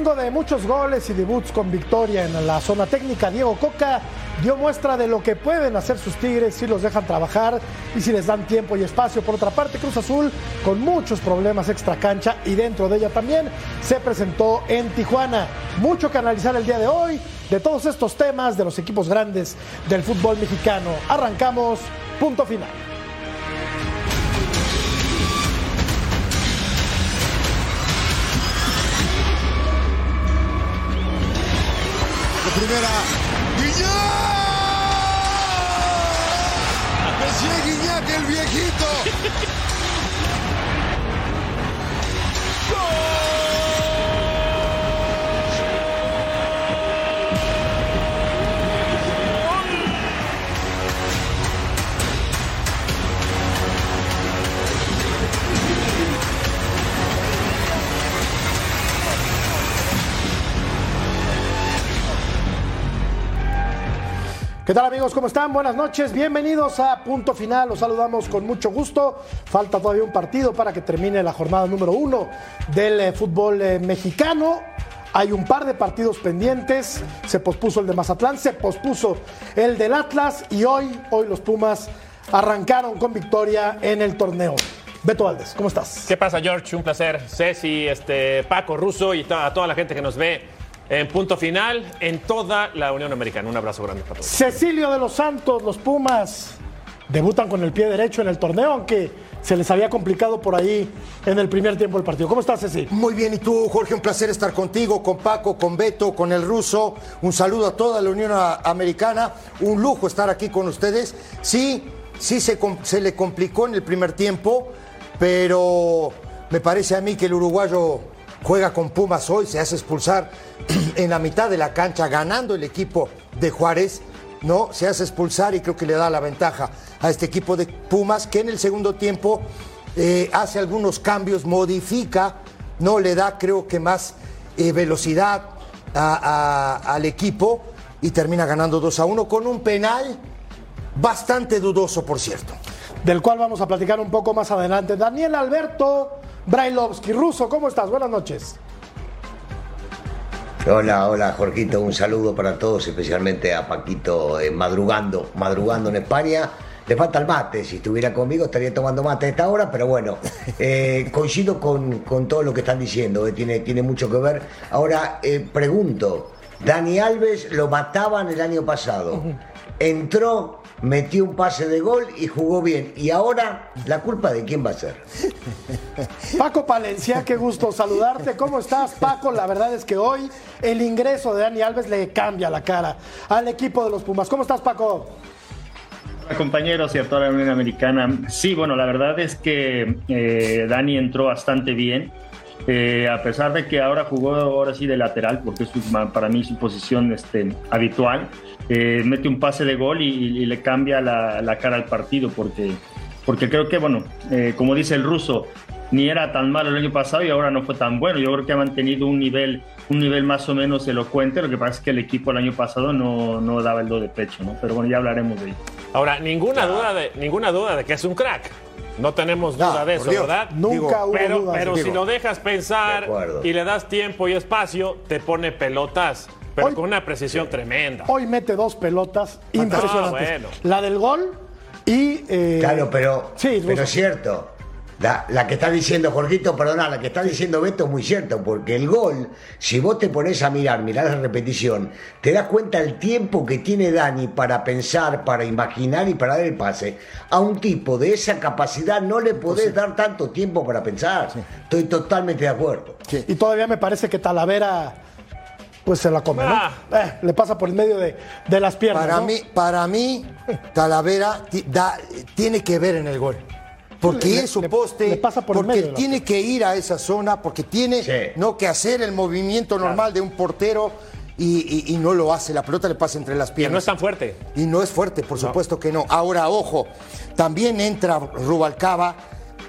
De muchos goles y debuts con victoria en la zona técnica, Diego Coca dio muestra de lo que pueden hacer sus Tigres si los dejan trabajar y si les dan tiempo y espacio. Por otra parte, Cruz Azul con muchos problemas extra cancha y dentro de ella también se presentó en Tijuana. Mucho que analizar el día de hoy de todos estos temas de los equipos grandes del fútbol mexicano. Arrancamos, punto final. Primera. ¡Guiñac! Monsieur Guiñac, el viejito. ¿Qué tal amigos? ¿Cómo están? Buenas noches, bienvenidos a Punto Final, los saludamos con mucho gusto. Falta todavía un partido para que termine la jornada número uno del eh, fútbol eh, mexicano. Hay un par de partidos pendientes, se pospuso el de Mazatlán, se pospuso el del Atlas y hoy, hoy los Pumas arrancaron con victoria en el torneo. Beto Valdés, ¿cómo estás? ¿Qué pasa, George? Un placer. Ceci, este, Paco, Russo y a toda la gente que nos ve en punto final en toda la Unión Americana. Un abrazo grande para todos. Cecilio de los Santos, los Pumas debutan con el pie derecho en el torneo, aunque se les había complicado por ahí en el primer tiempo del partido. ¿Cómo estás, Ceci? Muy bien, y tú, Jorge, un placer estar contigo, con Paco, con Beto, con el ruso. Un saludo a toda la Unión Americana. Un lujo estar aquí con ustedes. Sí, sí se, se le complicó en el primer tiempo, pero me parece a mí que el uruguayo juega con Pumas hoy, se hace expulsar en la mitad de la cancha, ganando el equipo de Juárez, ¿no? Se hace expulsar y creo que le da la ventaja a este equipo de Pumas, que en el segundo tiempo eh, hace algunos cambios, modifica, no le da, creo que más eh, velocidad al equipo y termina ganando 2 a 1 con un penal bastante dudoso, por cierto. Del cual vamos a platicar un poco más adelante. Daniel Alberto Brailovsky. Ruso, ¿cómo estás? Buenas noches. Hola, hola Jorgito, un saludo para todos, especialmente a Paquito eh, madrugando, madrugando en España. Le falta el mate, si estuviera conmigo estaría tomando mate a esta hora, pero bueno, eh, coincido con, todo lo que están diciendo, eh, tiene, tiene mucho que ver. Ahora, pregunto, Dani Alves lo mataban el año pasado, entró metió un pase de gol y jugó bien. Y ahora, ¿la culpa de quién va a ser? Paco Palencia, qué gusto saludarte. ¿Cómo estás, Paco? La verdad es que hoy el ingreso de Dani Alves le cambia la cara al equipo de los Pumas. ¿Cómo estás, Paco? Hola, compañeros y a toda la Unión Americana. Sí, bueno, la verdad es que eh, Dani entró bastante bien. Eh, a pesar de que ahora jugó ahora sí de lateral, porque es para mí su posición este, habitual, eh, mete un pase de gol y, le cambia la, cara al partido, porque, porque creo que, bueno, eh, como dice el ruso, ni era tan malo el año pasado y ahora no fue tan bueno. Yo creo que ha mantenido un nivel, un nivel más o menos elocuente. Lo que pasa es que el equipo el año pasado no, no daba el do de pecho, ¿no? Pero bueno, ya hablaremos de ello. Ahora, ninguna, duda de, ninguna duda de que es un crack. No tenemos duda de eso, ¿verdad? Nunca hubo pero, Pero si lo dejas pensar y le das tiempo y espacio, te pone pelotas pero con una precisión tremenda. Hoy mete dos pelotas impresionantes. La del gol y. Eh, claro, pero, sí, pero es cierto. La, la que está diciendo Jorgito, perdona, la que está diciendo Beto es muy cierto, porque el gol, si vos te pones a mirar, mirar la repetición, te das cuenta el tiempo que tiene Dani para pensar, para imaginar y para dar el pase. A un tipo de esa capacidad no le podés dar tanto tiempo para pensar. Estoy totalmente de acuerdo. Y todavía me parece que Talavera pues se la come, ¿no? Ah. Eh, le pasa por el medio de, de las piernas. Para ¿no? mí, para mí, Talavera da- tiene que ver en el gol. Porque Le- es su poste, le pasa por el porque medio tiene que ir a esa zona, porque tiene Sí. no que hacer el movimiento normal de un portero y, y- y no lo hace. La pelota le pasa entre las Que no piernas. es tan fuerte. Y no es fuerte, por supuesto que no. Ahora, ojo, también entra Rubalcaba,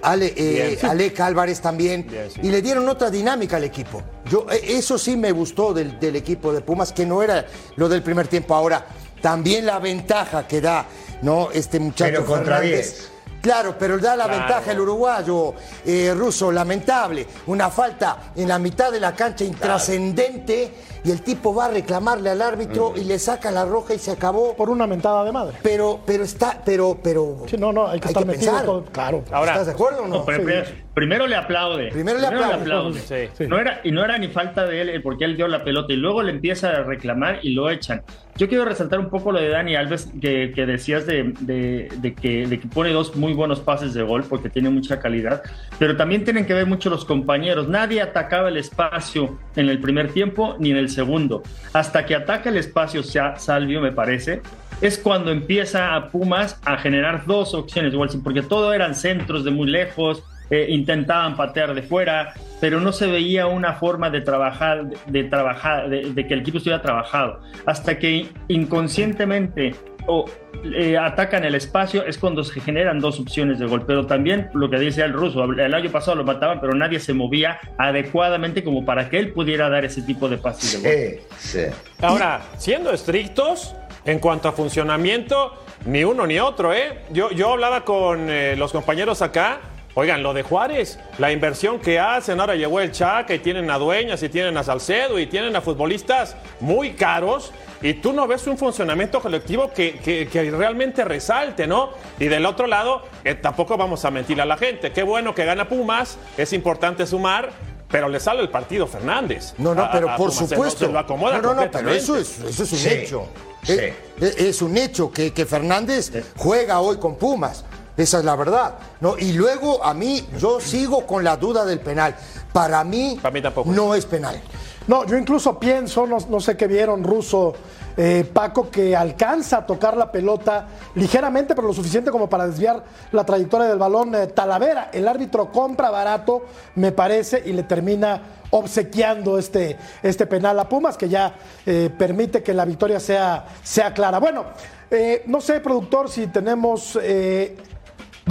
Ale, eh. Alec Álvarez también, Bien, sí. y le dieron otra dinámica al equipo. Yo, eh, eso sí me gustó del, del equipo de Pumas, que no era lo del primer tiempo. Ahora, también la ventaja que da ¿no? este muchacho Pero contra Fernández. 10. Claro, pero da la Claro. ventaja el uruguayo eh, ruso, lamentable. Una falta en la mitad de la cancha intrascendente y el tipo va a reclamarle al árbitro y le saca la roja y se acabó. Por una mentada de madre. Pero, pero está, pero, pero. Sí, no, no, hay que estar metido pensar. todo- claro. Ahora- ¿Estás de acuerdo o no? No, pero primero, primero le aplaude. Primero le aplaude. Sí. Sí. No era, y no era ni falta de él porque él dio la pelota y luego le empieza a reclamar y lo echan. Yo quiero resaltar un poco lo de Dani Alves que, que decías de, de- de que, de que pone dos muy buenos pases de gol porque tiene mucha calidad, pero también tienen que ver mucho los compañeros. Nadie atacaba el espacio en el primer tiempo ni en el segundo. Hasta que ataca el espacio Sa- Salvio, me parece, es cuando empieza a Pumas a generar dos opciones de gol, porque todo eran centros de muy lejos, eh, intentaban patear de fuera, pero no se veía una forma de trabajar, de, trabajar, de, de que el equipo estuviera trabajado. Hasta que inconscientemente o eh, atacan el espacio es cuando se generan dos opciones de gol. Pero también lo que dice el ruso, el año pasado lo mataban, pero nadie se movía adecuadamente como para que él pudiera dar ese tipo de pases de gol. Sí, sí. Ahora, siendo estrictos en cuanto a funcionamiento, ni uno ni otro, ¿eh? Yo, yo hablaba con eh, los compañeros acá. Oigan, lo de Juárez, la inversión que hacen, ahora llegó el Chaca y tienen a Dueñas y tienen a Salcedo y tienen a futbolistas muy caros y tú no ves un funcionamiento colectivo que, que- que realmente resalte, ¿no? Y del otro lado, eh, tampoco vamos a mentir a la gente. Qué bueno que gana Pumas, es importante sumar, pero le sale el partido Fernández. No, no, pero a por Pumas, supuesto. Se lo acomoda no, no, no, pero eso es, eso es un Sí, hecho. sí. Es, es- es un hecho que, que Fernández juega hoy con Pumas. Esa es la verdad. ¿no? Y luego a mí, yo sigo con la duda del penal. Para mí, Para mí tampoco. no es penal. No, yo incluso pienso, no, no sé qué vieron, Ruso, eh, Paco, que alcanza a tocar la pelota ligeramente, pero lo suficiente como para desviar la trayectoria del balón. eh, Talavera, el árbitro compra barato, me parece, y le termina obsequiando este, este penal a Pumas, que ya eh, permite que la victoria sea, sea clara. Bueno, eh, no sé, productor, si tenemos...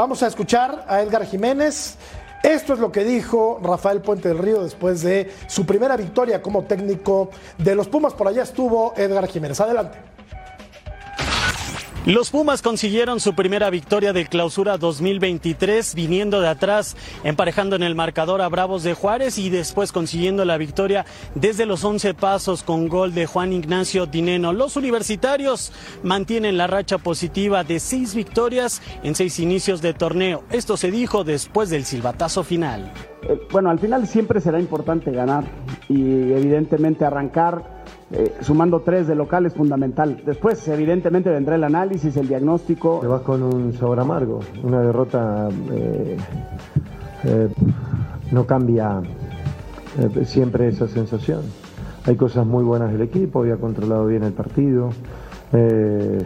Vamos a escuchar a Edgar Jiménez. Esto es lo que dijo Rafael Puente del Río después de su primera victoria como técnico de los Pumas. Por allá estuvo Edgar Jiménez. Adelante. Los Pumas consiguieron su primera victoria de clausura 2023 viniendo de atrás, emparejando en el marcador a Bravos de Juárez y después consiguiendo la victoria desde los 11 pasos con gol de Juan Ignacio Dineno. Los universitarios mantienen la racha positiva de seis victorias en seis inicios de torneo. Esto se dijo después del silbatazo final. Eh, bueno, al final siempre será importante ganar y evidentemente arrancar eh, sumando tres de local es fundamental. Después, evidentemente, vendrá el análisis, el diagnóstico. Te vas con un sabor amargo. Una derrota eh, eh, no cambia eh, siempre esa sensación. Hay cosas muy buenas del equipo, había controlado bien el partido. la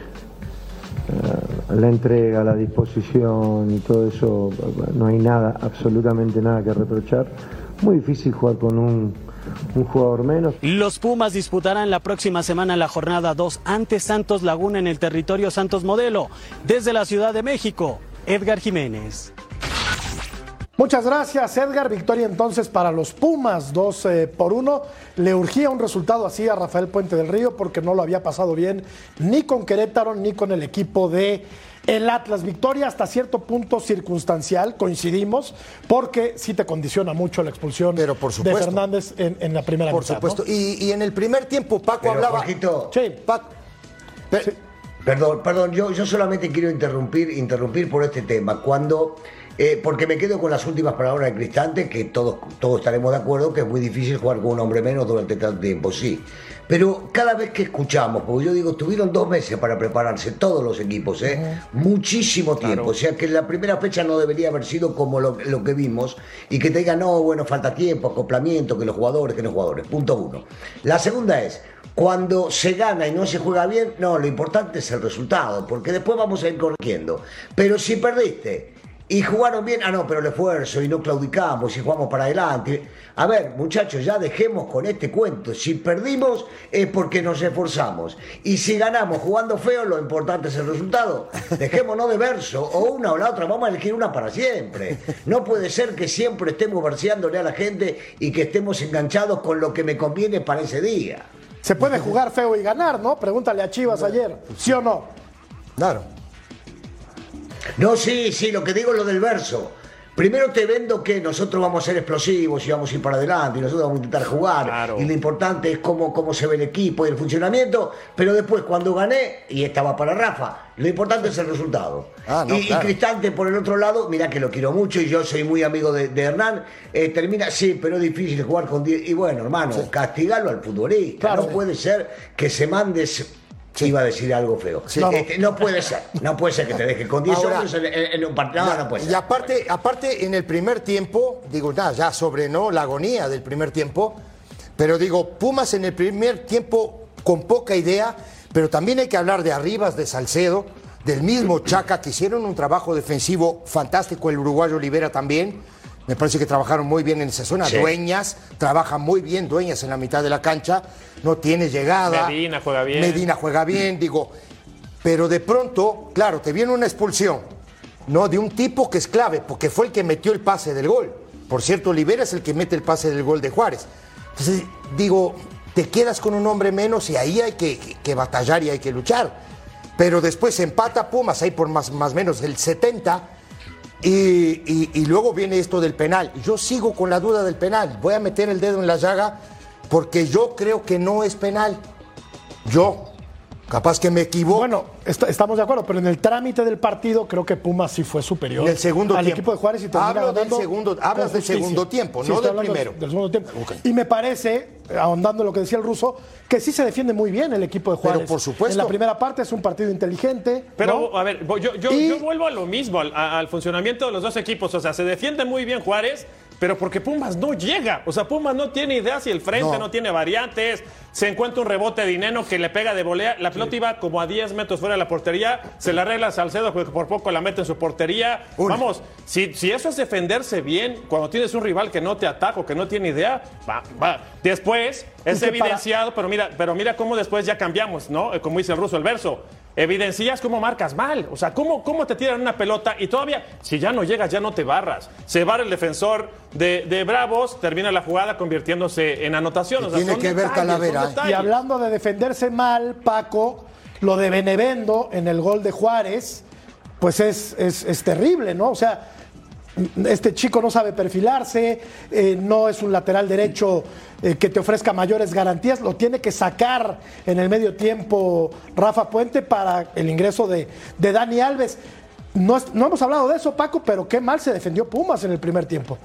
entrega, la disposición y todo eso, no hay nada, absolutamente nada que reprochar. Muy difícil jugar con un, un jugador menos. Los Pumas disputarán la próxima semana la jornada 2 ante Santos Laguna en el territorio Santos Modelo. Desde la Ciudad de México, Edgar Jiménez. Muchas gracias, Edgar. Victoria entonces para los Pumas, 2 eh, por 1. Le urgía un resultado así a Rafael Puente del Río porque no lo había pasado bien ni con Querétaro ni con el equipo de el Atlas. Victoria hasta cierto punto circunstancial, coincidimos, porque sí te condiciona mucho la expulsión Pero por de supuesto. Fernández en, en la primera Por mitad, supuesto. ¿no? Y, y en el primer tiempo Paco Pero, hablaba. Jorgito, Sí. Paco- Pe- Perdón, perdón, yo, yo solamente quiero interrumpir, interrumpir por este tema. Cuando Eh, porque me quedo con las últimas palabras de Cristante, que todos, todos estaremos de acuerdo que es muy difícil jugar con un hombre menos durante tanto tiempo, sí. Pero cada vez que escuchamos, porque yo digo, tuvieron dos meses para prepararse todos los equipos, ¿eh? muchísimo tiempo. O sea que la primera fecha no debería haber sido como lo, lo que vimos y que te digan, no, bueno, falta tiempo, acoplamiento, que los jugadores, que los jugadores. Punto uno. La segunda es, cuando se gana y no se juega bien, no, lo importante es el resultado, porque después vamos a ir corrigiendo. Pero si perdiste y jugaron bien, ah, no, pero el esfuerzo y no claudicamos y jugamos para adelante. A ver, muchachos, ya dejemos con este cuento. Si perdimos es porque nos esforzamos. Y si ganamos jugando feo, lo importante es el resultado. Dejémonos de verso, o una o la otra, vamos a elegir una para siempre. No puede ser que siempre estemos verseándole a la gente y que estemos enganchados con lo que me conviene para ese día. Se puede jugar feo y ganar, ¿no? Pregúntale a Chivas ayer, ¿sí o no? Claro. No, sí, sí, lo que digo es lo del verso. Primero te vendo que nosotros vamos a ser explosivos y vamos a ir para adelante y nosotros vamos a intentar jugar. Y lo importante es cómo, cómo se ve el equipo y el funcionamiento. Pero después, cuando gané, y estaba para Rafa, lo importante es el resultado. Ah, no, y. Cristante, por el otro lado, mira que lo quiero mucho y yo soy muy amigo de, de Hernán. eh, termina, sí, pero es difícil jugar con 10. Y bueno, hermano, castigalo al futbolista. Claro. no puede ser que se mandes. Iba a decir algo feo. Sí. Este, no puede ser. No puede ser que te deje con 10 Ahora, hombres en, en- en un partido. No, no puede ser. Y aparte, aparte, en el primer tiempo, digo, nada, ya sobre ¿no? la agonía del primer tiempo, pero digo, Pumas en el primer tiempo con poca idea, pero también hay que hablar de Arribas, de Salcedo, del mismo Chaca, que hicieron un trabajo defensivo fantástico, el uruguayo Olivera también. Me parece que trabajaron muy bien en esa zona. Sí. Dueñas, trabaja muy bien Dueñas en la mitad de la cancha, no tiene llegada. Medina juega bien. Medina juega bien, digo. Pero de pronto, claro, te viene una expulsión, ¿no? De un tipo que es clave, porque fue el que metió el pase del gol. Por cierto, Olivera es el que mete el pase del gol de Juárez. Entonces, digo, te quedas con un hombre menos y ahí hay que, que batallar y hay que luchar. Pero después empata Pumas ahí por más más menos el 70 y, y- y luego viene esto del penal. Yo sigo con la duda del penal. Voy a meter el dedo en la llaga porque yo creo que no es penal. Yo, capaz que me equivoco. Bueno, est- estamos de acuerdo, pero en el trámite del partido creo que Pumas sí fue superior En el segundo al tiempo. equipo de Juárez y Hablo del segundo- hablas del segundo tiempo, no del primero. Del segundo tiempo. Y me parece, ahondando en lo que decía el ruso, que sí se defiende muy bien el equipo de Juárez. por supuesto. En la primera parte es un partido inteligente. Pero, ¿no? a ver, yo, yo- Y- yo vuelvo a lo mismo, al, funcionamiento de los dos equipos. O sea, se defiende muy bien Juárez, pero porque Pumas no llega. O sea, Pumas no tiene ideas y el frente no, No. tiene variantes. Se encuentra un rebote de dinero que le pega de volea. La pelota iba como a 10 metros fuera de la portería. Se la arregla Salcedo, porque por poco la mete en su portería. Vamos, si, si eso es defenderse bien, cuando tienes un rival que no te ataca o que no tiene idea, va, va. Después es para- evidenciado, pero mira, pero mira cómo después ya cambiamos, ¿no? Eh, Como dice el ruso, el verso. Evidencias cómo marcas mal. O sea, cómo, cómo te tiran una pelota y todavía, si ya no llegas, ya no te barras. Se barra el defensor de, de Bravos, termina la jugada convirtiéndose en anotación. Y O sea, tiene que ver Talavera, Y hablando de defenderse mal, Paco, lo de Benevendo en el gol de Juárez, pues es, es, es terrible, ¿no? O sea, este chico no sabe perfilarse, eh, no es un lateral derecho eh, que te ofrezca mayores garantías, lo tiene que sacar en el medio tiempo Rafa Puente para el ingreso de, de Dani Alves. No, no hemos hablado de eso, Paco, pero qué mal se defendió Pumas en el primer tiempo.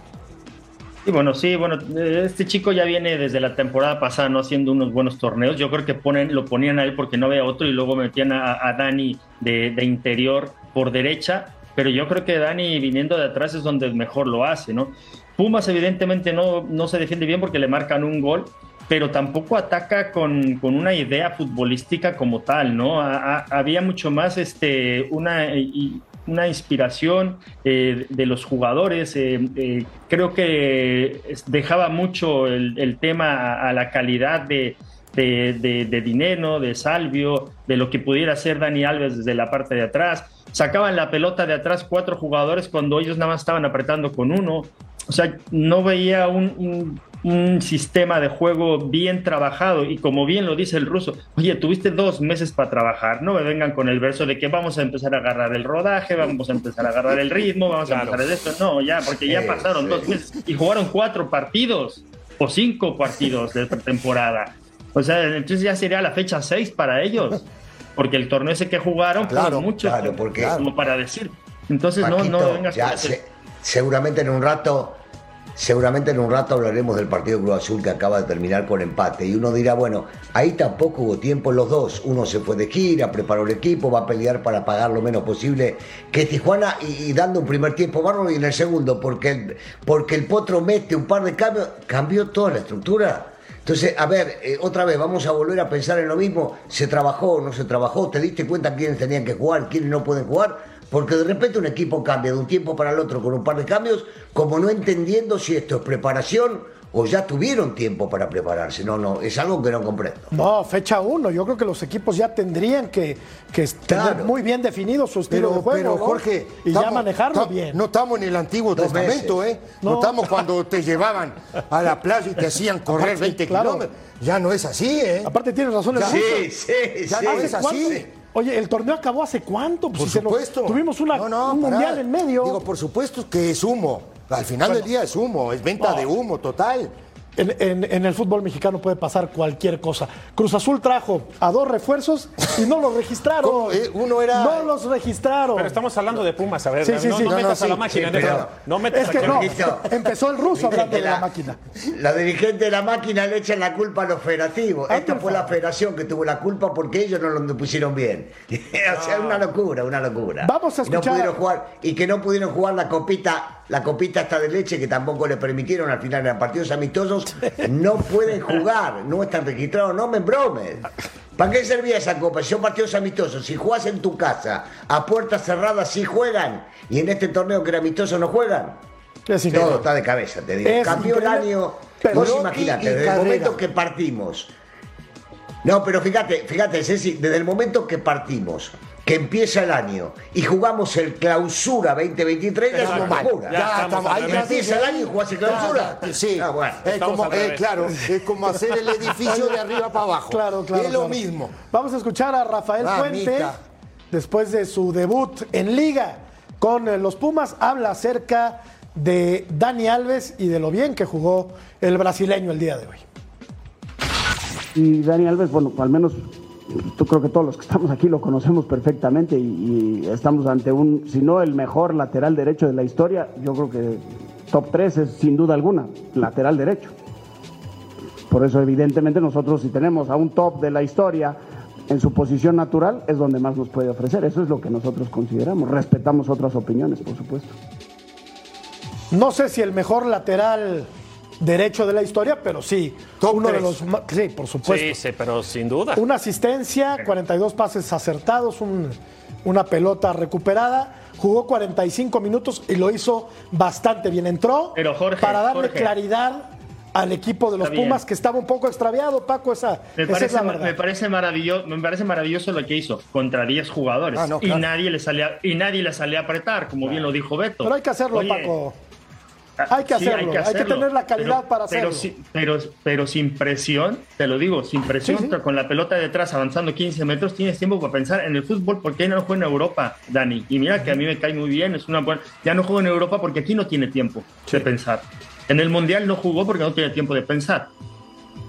Y bueno, sí, bueno, eh, este chico ya viene desde la temporada pasada no haciendo unos buenos torneos. Yo creo que ponen, lo ponían a él porque no había otro y luego metían a, Dani de, interior por derecha. Pero yo creo que Dani viniendo de atrás es donde mejor lo hace, ¿no? Pumas evidentemente no, no se defiende bien porque le marcan un gol, pero tampoco ataca con, con una idea futbolística como tal, ¿no? Había mucho más este, una, una inspiración eh, de los jugadores. eh, eh, creo que dejaba mucho el, tema a, la calidad de, de, de- de Dineno, de Salvio, de lo que pudiera hacer Dani Alves desde la parte de atrás. Sacaban la pelota de atrás cuatro jugadores cuando ellos nada más estaban apretando con uno. O sea, no veía un- un sistema de juego bien trabajado y como bien lo dice el ruso, oye, tuviste dos meses para trabajar, no me vengan con el verso de que vamos a empezar a agarrar el rodaje, vamos a empezar a agarrar el ritmo, vamos a empezar de esto, no, ya, porque ya pasaron dos meses y jugaron cuatro partidos o cinco partidos de pretemporada. O sea, entonces ya sería la fecha seis para ellos, porque el torneo ese que jugaron Claro, muchos, claro, porque- como para decir. Entonces no, Paquito, no vengas ya con se, seguramente en un rato, seguramente en un rato hablaremos del partido Cruz Azul que acaba de terminar con empate. Y uno dirá, bueno, ahí tampoco hubo tiempo en los dos. Uno se fue de gira, preparó el equipo, va a pelear para pagar lo menos posible que Tijuana y, dando un primer tiempo bárbaro y en el segundo, porque el, porque el Potro mete un par de cambios, cambió toda la estructura. Entonces, a ver, eh, otra vez, vamos a volver a pensar en lo mismo. ¿Se trabajó o no se trabajó? ¿Te diste cuenta quiénes tenían que jugar, quiénes no pueden jugar? Porque de repente un equipo cambia de un tiempo para el otro con un par de cambios, como no entendiendo si esto es preparación o ya tuvieron tiempo para prepararse. No, no, es algo que no comprendo. No, fecha uno. Yo creo que los equipos ya tendrían que, que tener Claro. muy bien definido su estilo Pero, de juego. pero, ¿no? Jorge, Y ya manejarlo bien. No estamos en el Antiguo Dos Testamento, meses. ¿eh? No. No. estamos cuando te llevaban a la playa y te hacían correr Aparte, 20 claro. kilómetros. Ya no es así, ¿eh? Aparte tienes razón el Ya. Sí, sí, Ya sí. no ¿Hace es cuánto? así. Oye, ¿el torneo acabó hace cuánto? Pues Por si supuesto. tuvimos una, No, no, un pará. mundial en medio. Digo, por supuesto que es humo. Al final del día es humo, es venta No. de humo total. En, en- en el fútbol mexicano puede pasar cualquier cosa. Cruz Azul trajo a dos refuerzos y no los registraron. ¿Cómo? Eh, uno era- No los registraron. Pero estamos hablando de Pumas, a ver, Sí, sí, no, sí. no No, metas no, a la sí, máquina. no metas es que a no. Jorgito. Empezó el ruso hablando de La- la máquina. La dirigente de la máquina le echan la culpa a los federativos. Ah, Esta fue la federación que tuvo la culpa porque ellos no lo pusieron bien. o sea, una locura, una locura. Vamos a escuchar- No pudieron jugar, y que no pudieron jugar la copita, la copita hasta de leche que tampoco le permitieron al final en partidos amistosos. No pueden jugar, no están registrados, no me bromes. ¿Para qué servía esa copa? Si son partidos amistosos, si jugás en tu casa, a puertas cerradas sí juegan, y en este torneo que era amistoso no juegan. Es. Todo está de cabeza, te digo. Es Cambió el increíble, año. pero- Vos imaginate, desde el momento que partimos. No, pero fíjate, fíjate, Ceci, desde el momento que partimos, que empieza el año y jugamos el clausura 2023, ya es Exacto. una locura. Ya estamos al ahí Empieza el año y jugás el clausura. Ya, Sí, Ah, bueno. es como, eh, claro, es como hacer el edificio de arriba para abajo. Claro, claro. Es lo claro. mismo. Vamos a escuchar a Rafael Mamita. Puente después de su debut en Liga con eh, los Pumas. Habla acerca de Dani Alves y de lo bien que jugó el brasileño el día de hoy. Y Dani Alves, bueno, al menos yo creo que todos los que estamos aquí lo conocemos perfectamente y, y estamos ante un, si no el mejor lateral derecho de la historia, yo creo que top 3 es sin duda alguna, lateral derecho. Por eso evidentemente nosotros si tenemos a un top de la historia en su posición natural es donde más nos puede ofrecer. Eso es lo que nosotros consideramos. Respetamos otras opiniones, por supuesto. No sé si el mejor lateral derecho de la historia, pero sí, Top uno de los ma- sí, por supuesto. Sí, sí, pero sin duda. Una asistencia, 42 pases acertados, un- una pelota recuperada. Jugó 45 minutos y lo hizo bastante bien. Entró Pero, Jorge, para darle Jorge. claridad al equipo de los. Pumas que estaba un poco extraviado, Paco. Esa, Me esa parece, es la verdad. me, parece maravilloso, me parece maravilloso lo que hizo contra 10 jugadores Ah, no, y, nadie le salía, y nadie le salía a apretar, como bien lo dijo Beto. Pero hay que hacerlo, Oye, Paco. Ah, Hay que hacerlo, hay que tener la calidad para hacerlo. Pero, pero sin presión, te lo digo, sin presión, Sí, sí. con la pelota detrás avanzando 15 metros, tienes tiempo para pensar en el fútbol, porque no juega en Europa, Dani. Y mira que a mí me cae muy bien, es una buena... Ya no juego en Europa porque aquí no tiene tiempo de pensar. En el Mundial no jugó porque no tiene tiempo de pensar.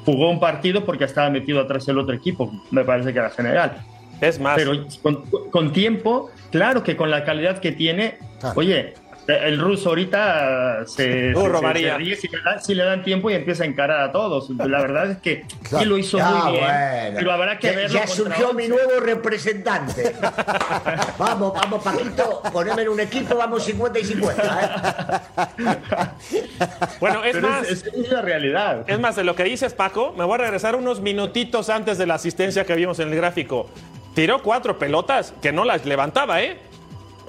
Jugó un partido porque estaba metido atrás el otro equipo, me parece que era general. Es más, Pero con, con tiempo, claro que con la calidad que tiene, Claro. oye, el ruso ahorita se, Uh, se- robaría. se ríe si le, dan, si le dan tiempo y empieza a encarar a todos. La verdad es que sí lo hizo Ah, muy bien, bueno. pero habrá que Ya- verlo Ya surgió mi 11. nuevo representante. vamos, vamos, Paquito, poneme en un equipo, vamos 50 y 50. ¿eh? bueno, es Pero más. es, es- es la realidad. Es más, de lo que dices, Paco, me voy a regresar unos minutitos antes de la asistencia que vimos en el gráfico. Tiró cuatro pelotas que no las levantaba, ¿eh?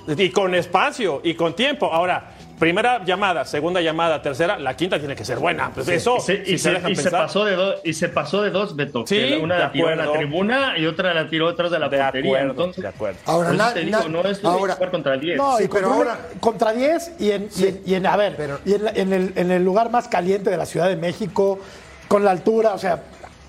Y con espacio y con tiempo. Ahora, primera llamada, segunda llamada, tercera, la quinta tiene que ser buena. Pues eso, y se, si y se se- dejan y se pensar. pasó de dos y se pasó de dos Beto Sí, que una de la tiró en la tribuna y otra la tiró atrás de la De portería acuerdo, entonces de acuerdo. Ahora, te digo, no es ahora- jugar contra el 10 No, y pero ahora- contra 10 y en, y en- y en- a ver, Pero- y en, la- en el, en el lugar más caliente de la Ciudad de México, con la altura, o sea,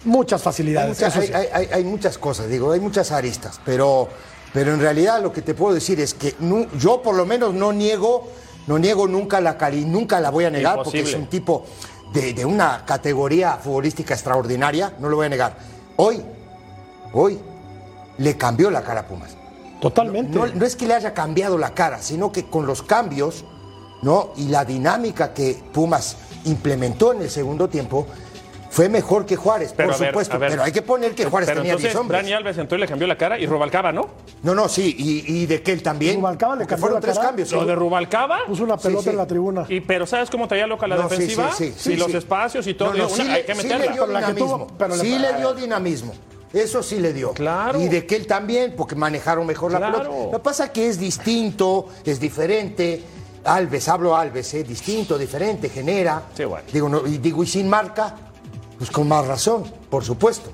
muchas Hay, facilidades. muchas- eso sí. hay- hay- hay muchas cosas, digo, hay muchas aristas, pero, pero en realidad lo que te puedo decir es que yo por lo menos no niego, no niego nunca la cali, nunca la voy a negar porque es un tipo de, de una categoría futbolística extraordinaria, no lo voy a negar. Hoy, hoy, le cambió la cara a Pumas. Totalmente. No, no es que le haya cambiado la cara, sino que con los cambios ¿no? Y la dinámica que Pumas implementó en el segundo tiempo fue mejor que Juárez, Pero por ver, supuesto. Pero hay que poner que Juárez Pero tenía 10 entonces hombres. Dani Alves entró y le cambió la cara y Rubalcaba, ¿no? No, no, sí, y, y de que él también. Rubalcaba le cambió fueron la tres cara. cambios. Lo ¿sí? de Rubalcaba. Puso una pelota sí. en la tribuna. Y, pero ¿sabes cómo traía loca la No, sí, defensiva? sí, sí, sí, y los sí. espacios y todo. No, no, Una- sí hay que sí meterla. le dio dinamismo. tuvo- pero le- sí le dio dinamismo. Eso sí le dio. Claro. Y de que él también, porque manejaron mejor la Claro. pelota. Lo que pasa es que es distinto, es diferente. Alves, hablo Alves, ¿eh? distinto, diferente, genera. Sí, bueno. Digo, no, y digo, y sin marca, pues con más razón, por supuesto.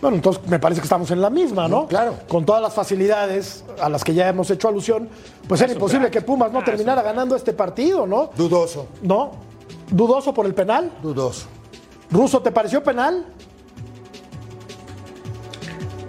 Bueno, entonces me parece que estamos en la misma, ¿no? Mm, claro. Con todas las facilidades a las que ya hemos hecho alusión, pues era imposible que Pumas no Ah, terminara ganando este partido, ¿no? Dudoso, ¿No? Dudoso por el penal. dudoso. Ruso, ¿te pareció penal?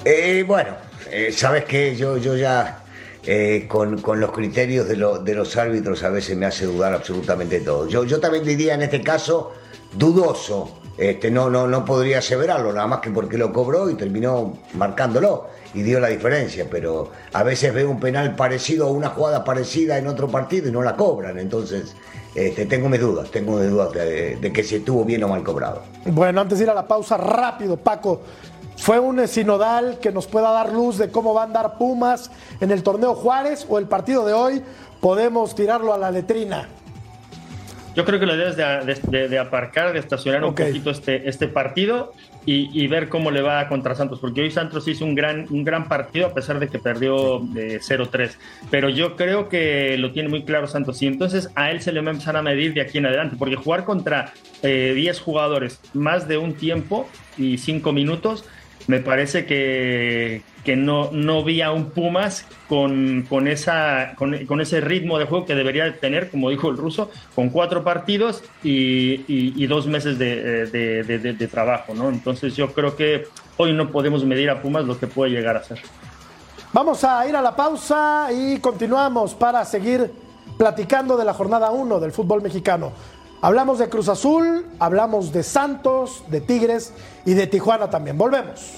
Eh, bueno, eh, sabes que yo, yo ya eh, con, con los criterios de, lo- de los árbitros a veces me hace dudar absolutamente todo. Yo, yo también diría en este caso dudoso. Este, no, no, no podría aseverarlo, nada más que porque lo cobró y terminó marcándolo y dio la diferencia. Pero a veces veo un penal parecido o una jugada parecida en otro partido y no la cobran. Entonces, este, tengo mis dudas, tengo mis dudas de, que si estuvo bien o mal cobrado. Bueno, antes de ir a la pausa, rápido, Paco. ¿Fue un sinodal que nos pueda dar luz de cómo va a andar Pumas en el torneo Juárez o el partido de hoy? Podemos tirarlo a la letrina. Yo creo que lo debes de, de- de- aparcar, de estacionar Ok. un poquito este, este partido y, y ver cómo le va contra Santos, porque hoy Santos hizo un gran, un gran partido a pesar de que perdió de 0-3, pero yo creo que lo tiene muy claro Santos y entonces a él se le va a empezar a medir de aquí en adelante, porque jugar contra eh, 10 jugadores más de un tiempo y 5 minutos, me parece que, que no, no vi a un Pumas con, con, esa, con, con ese ritmo de juego que debería de tener, como dijo el ruso, con cuatro partidos y, y- dos meses de- de- de trabajo. ¿no? Entonces yo creo que hoy no podemos medir a Pumas lo que puede llegar a ser. Vamos a ir a la pausa y continuamos para seguir platicando de la jornada 1 del fútbol mexicano. Hablamos de Cruz Azul, hablamos de Santos, de Tigres y de Tijuana también. Volvemos.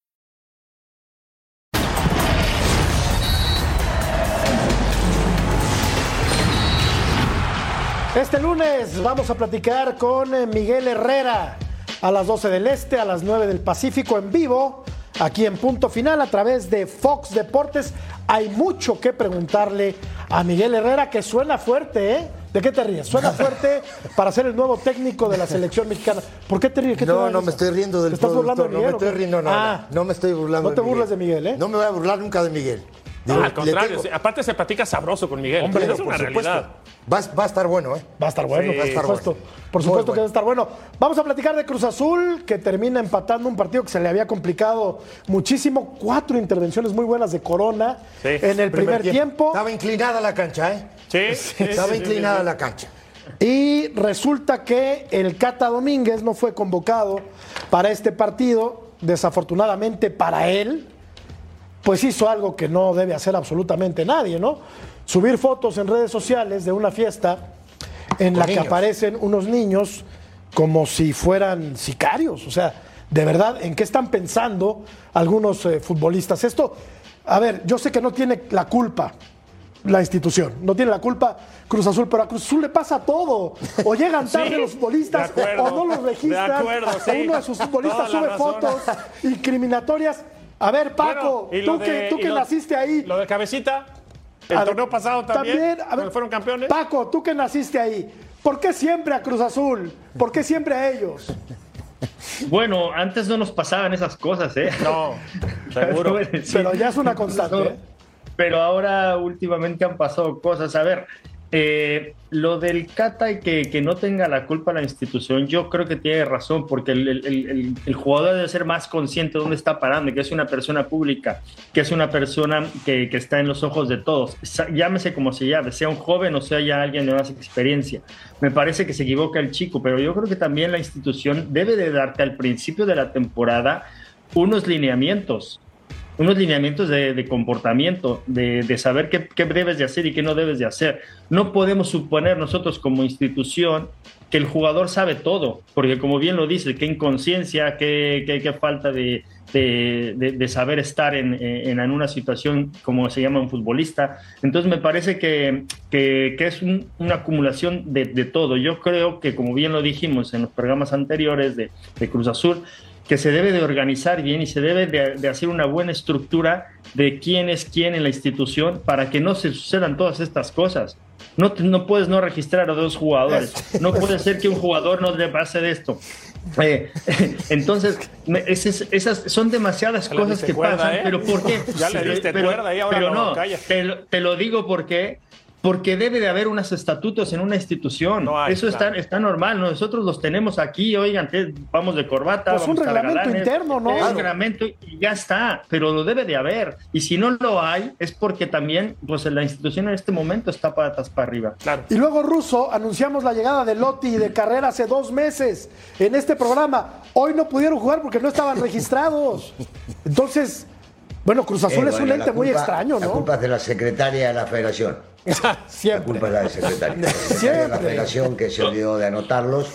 Este lunes vamos a platicar con eh, Miguel Herrera a las 12 del Este, a las 9 del Pacífico en vivo, aquí en punto final a través de Fox Deportes. Hay mucho que preguntarle a Miguel Herrera que suena fuerte, ¿eh? ¿De qué te ríes? Suena fuerte para ser el nuevo técnico de la selección mexicana. ¿Por qué te ríes? ¿Qué te No, no me estoy riendo del ¿Te estás burlando de productor, no me Miguel estoy riendo, no, Ah, no, no me estoy burlando No te de burles de Miguel, ¿eh? No me voy a burlar nunca de Miguel. Digo, Al contrario, tengo- aparte se platica sabroso con Miguel. Hombre, es por una realidad. Va, va a estar bueno, ¿eh? Va a estar bueno, Sí, por va a estar supuesto. bueno. Por supuesto que va a estar bueno. Vamos a platicar de Cruz Azul, que termina empatando un partido que se le había complicado muchísimo. Cuatro intervenciones muy buenas de Corona Sí. en el primer, tiempo. Estaba inclinada la cancha, ¿eh? Sí, sí, Estaba sí, sí, inclinada sí. la cancha. Y resulta que el Cata Domínguez no fue convocado para este partido. Desafortunadamente para él, pues hizo algo que no debe hacer absolutamente nadie, ¿no? Subir fotos en redes sociales de una fiesta en la que aparecen unos niños como si fueran sicarios. O sea, de verdad, ¿en qué están pensando algunos eh, futbolistas? Esto, a ver, yo sé que no tiene la culpa la institución, no tiene la culpa Cruz Azul, pero a Cruz Azul le pasa todo. O llegan tarde Sí, los futbolistas, acuerdo, o no los registran, de acuerdo, o sí. uno de sus futbolistas sube razón. fotos incriminatorias. A ver, Paco, Bueno, tú que, tú que lo- naciste ahí. Lo de cabecita, el A- torneo pasado también, a ver, fueron campeones. Paco, tú que naciste ahí, ¿por qué siempre a Cruz Azul? ¿Por qué siempre a ellos? Bueno, antes no nos pasaban esas cosas, ¿eh? No, seguro. Pero ya es una constante. ¿eh? Pero ahora últimamente han pasado cosas. A ver, eh, lo del Cata y que, que, no tenga la culpa la institución, yo creo que tiene razón, porque el, el, jugador debe ser más consciente de dónde está parando, que es una persona pública, que es una persona que, que, está en los ojos de todos. Llámese como se llame, sea un joven o sea ya alguien de más experiencia. Me parece que se equivoca el chico, pero yo creo que también la institución debe de darte al principio de la temporada unos lineamientos unos lineamientos de, comportamiento, de, saber qué, qué, debes de hacer y qué no debes de hacer. No podemos suponer nosotros como institución que el jugador sabe todo, porque como bien lo dice, qué inconsciencia, qué, qué, falta de, de, saber estar en, en, una situación como se llama un futbolista. Entonces me parece que, que, es una acumulación de, todo. Yo creo que como bien lo dijimos en los programas anteriores de, Cruz Azul, que se debe de organizar bien y se debe de, hacer una buena estructura de quién es quién en la institución para que no se sucedan todas estas cosas. No, no puedes no registrar a dos jugadores. No puede ser que un jugador no le pase de esto. Eh, entonces, esas, son demasiadas cosas que pasan, ¿eh? pero ¿por qué? Ya le diste pero, cuerda y ahora pero no, te, te, lo digo porque porque debe de haber unos estatutos en una institución. Eso está, está normal. Nosotros los tenemos aquí, oigan, vamos de corbata. Pues vamos un reglamento interno, ¿no? Un reglamento y ya está, pero lo debe de haber. Y si no lo hay, es porque también pues la institución en este momento está patas para arriba. Claro. Y luego, Russo, anunciamos la llegada de Lotti y de Carrera hace dos meses en este programa. Hoy no pudieron jugar porque no estaban registrados. Entonces, bueno, Cruz Azul eh, es un ente muy extraño, ¿no? La culpa es de la secretaria de la federación. Siempre. La culpa es la del secretario. la federación que se olvidó de anotarlos.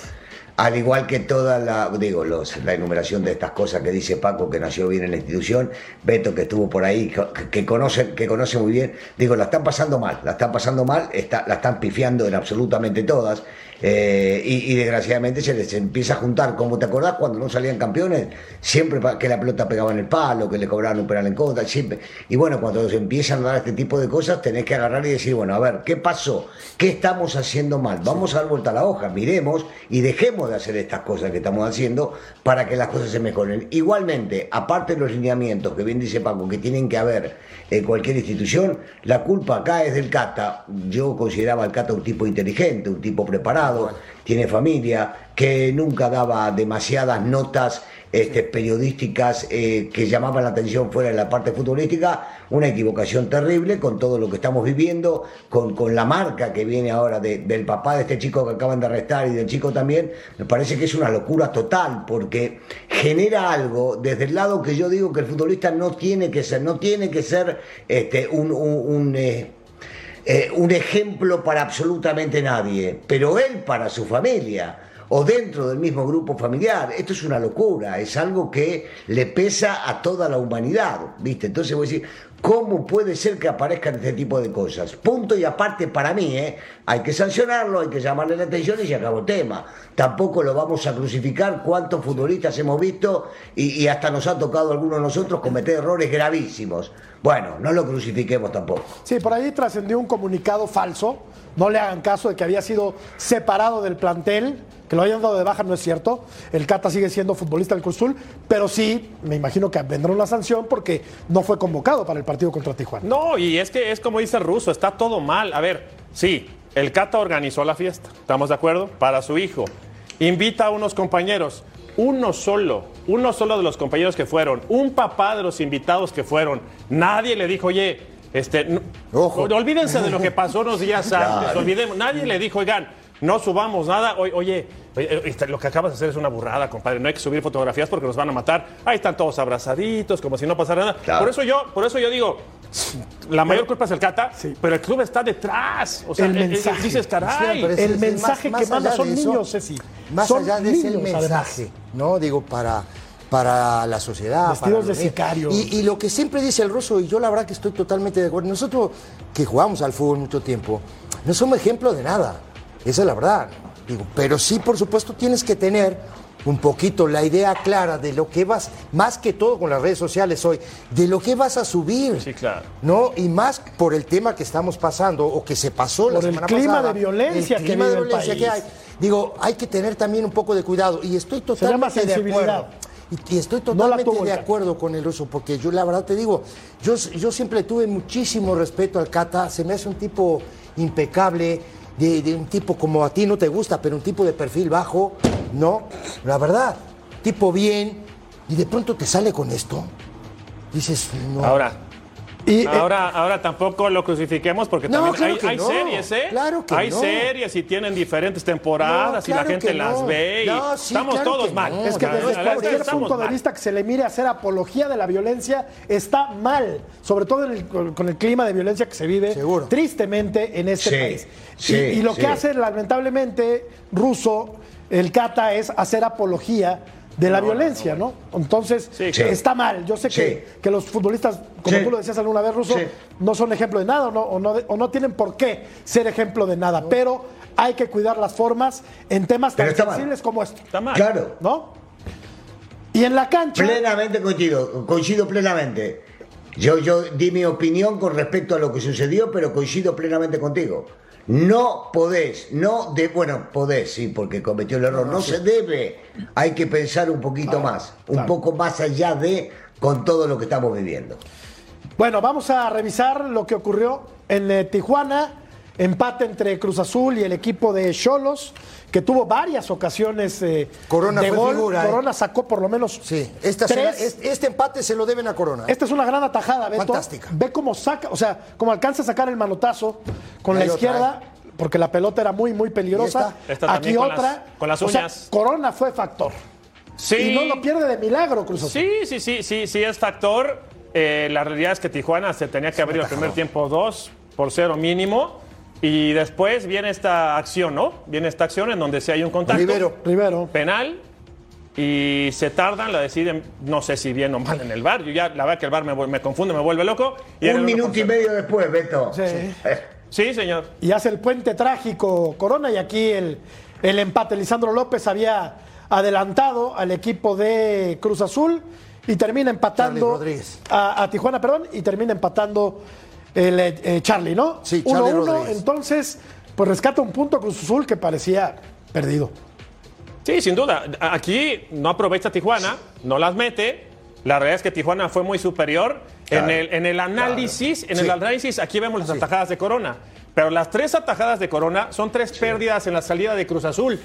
Al igual que toda la, digo, los, la enumeración de estas cosas que dice Paco, que nació bien en la institución, Beto que estuvo por ahí, que, conoce, que conoce muy bien, digo, la están pasando mal, la están pasando mal, está, la están pifiando en absolutamente todas. Eh, y, desgraciadamente se les empieza a juntar, como te acordás cuando no salían campeones, siempre que la pelota pegaba en el palo, que le cobraban un penal en contra, siempre. Y bueno, cuando se empiezan a dar este tipo de cosas, tenés que agarrar y decir, bueno, a ver, ¿qué pasó? ¿Qué estamos haciendo mal? Vamos a dar vuelta a la hoja, miremos y dejemos de hacer estas cosas que estamos haciendo para que las cosas se mejoren. Igualmente, aparte de los lineamientos que bien dice Paco, que tienen que haber en cualquier institución, la culpa acá es del Cata. Yo consideraba al Cata un tipo inteligente, un tipo preparado tiene familia, que nunca daba demasiadas notas este, periodísticas eh, que llamaban la atención fuera de la parte futbolística, una equivocación terrible con todo lo que estamos viviendo, con, con la marca que viene ahora del papá de este chico que acaban de arrestar y del chico también, me parece que es una locura total, porque genera algo desde el lado que yo digo que el futbolista no tiene que ser, no tiene que ser este, un... Eh, eh, un ejemplo para absolutamente nadie, pero él para su familia o dentro del mismo grupo familiar. Esto es una locura, es algo que le pesa a toda la humanidad, ¿viste? Entonces voy a decir, ¿cómo puede ser que aparezcan este tipo de cosas? Punto y aparte para mí, ¿eh? Hay que sancionarlo, hay que llamarle la atención y se acabó el tema. Tampoco lo vamos a crucificar cuántos futbolistas hemos visto y, y hasta nos ha tocado algunos de nosotros cometer errores gravísimos. Bueno, no lo crucifiquemos tampoco. Sí, por ahí trascendió un comunicado falso. No le hagan caso de que había sido separado del plantel, que lo hayan dado de baja, no es cierto. El Cata sigue siendo futbolista del Cruzul, pero sí, me imagino que vendrá una sanción porque no fue convocado para el partido contra Tijuana. No, y es que es como dice el ruso, está todo mal. A ver, sí, el Cata organizó la fiesta, ¿estamos de acuerdo? Para su hijo. Invita a unos compañeros uno solo, uno solo de los compañeros que fueron, un papá de los invitados que fueron, nadie le dijo, oye, este, Ojo. olvídense de lo que pasó unos días antes, olvidemos, nadie le dijo, oigan, no subamos nada, oye, este, lo que acabas de hacer es una burrada, compadre, no hay que subir fotografías porque nos van a matar, ahí están todos abrazaditos, como si no pasara nada. Por eso yo, por eso yo digo, la mayor culpa es el Cata, pero el club está detrás. O sea, el mensaje. dices, caray. el mensaje que manda son niños, Ceci. Más allá de ese mensaje, ¿no? Digo, para, para la sociedad. Vestidos de sicario. Y, y, lo que siempre dice el ruso, y yo la verdad que estoy totalmente de acuerdo, nosotros que jugamos al fútbol mucho tiempo, no somos ejemplo de nada. Esa es la verdad. Digo, pero sí, por supuesto, tienes que tener un poquito la idea clara de lo que vas, más que todo con las redes sociales hoy, de lo que vas a subir. Sí, claro. ¿No? Y más por el tema que estamos pasando o que se pasó la semana pasada. el clima de violencia, que, de violencia que hay. Digo, hay que tener también un poco de cuidado y estoy totalmente de acuerdo. Y, y estoy totalmente de acuerdo con el ruso, porque yo la verdad te digo, yo, yo siempre tuve muchísimo respeto al Cata, se me hace un tipo impecable, de, de un tipo como a ti no te gusta, pero un tipo de perfil bajo, ¿no? La verdad, tipo bien, y de pronto te sale con esto. Dices, no. Ahora, Y, eh, ahora, ahora tampoco lo crucifiquemos porque No, también claro hay, que hay no. series, ¿eh? Claro que hay no. series y tienen diferentes temporadas No, y la gente las ve y No, sí, estamos claro todos mal. no. Es que desde cualquier punto de vista que se le mire hacer apología de la violencia está mal, sobre todo en el- con, con el clima de violencia que se vive Seguro. tristemente en este Sí, país. sí, y, y lo sí. que hace lamentablemente Russo, el Cata, es hacer apología de la violencia, ¿no? Entonces, Sí, claro. está mal. Yo sé que, Sí. que los futbolistas, como Sí. tú lo decías alguna vez, Russo, Sí. no son ejemplo de nada o no, o, no, o no tienen por qué ser ejemplo de nada, pero hay que cuidar las formas en temas tan mal. sensibles como esto, Está mal. Claro, ¿no? Y en la cancha... plenamente coincido, coincido plenamente. Yo, yo di mi opinión con respecto a lo que sucedió, pero coincido plenamente contigo. No podés, no de, bueno, podés, sí, porque cometió el error. No se debe. Hay que pensar un poquito más, un poco más allá de con todo lo que estamos viviendo. Bueno, vamos a revisar lo que ocurrió en eh, Tijuana. Empate entre Cruz Azul y el equipo de Cholos, que tuvo varias ocasiones eh, Corona de gol. figura, ¿eh? Corona sacó por lo menos Sí, esta tres. este, este empate se lo deben a Corona. ¿eh? Esta es una gran atajada, Beto. Fantástica. Ve cómo saca, o sea, cómo alcanza a sacar el manotazo con la otra, izquierda, porque la pelota era muy, muy peligrosa. ¿Y esta? Esta Aquí con otra. las- con las O sea, uñas. Corona fue factor. Sí. Y no lo pierde de milagro, Cruz Azul. Sí, sí, sí, sí, sí es factor. Eh, la realidad es que Tijuana se tenía que abrir el primer tiempo 2 por 0 mínimo. Y después viene esta acción, ¿no? Viene esta acción en donde si hay un contacto. Rivero. Rivero. Penal. Y se tardan, la deciden, no sé si bien o mal en el bar. Yo ya, la verdad que el bar me, me confunde, me vuelve loco. Y Un minuto y medio después, Beto. Sí. Sí, señor. y hace el puente trágico Corona y aquí el, el empate. Lisandro López había adelantado al equipo de Cruz Azul y termina empatando Rodríguez. a, a Tijuana, perdón, y termina empatando el eh, eh, Charlie, ¿no? Sí, Charlie 1-1, Rodríguez. entonces pues rescata un punto Cruz Azul que parecía perdido. Sí, sin duda. Aquí no aprovecha Tijuana, no las mete. La realidad es que Tijuana fue muy superior. en, el, en el análisis, en el análisis, aquí vemos las atajadas de Corona. Pero las tres atajadas de Corona son tres pérdidas en la salida de Cruz Azul.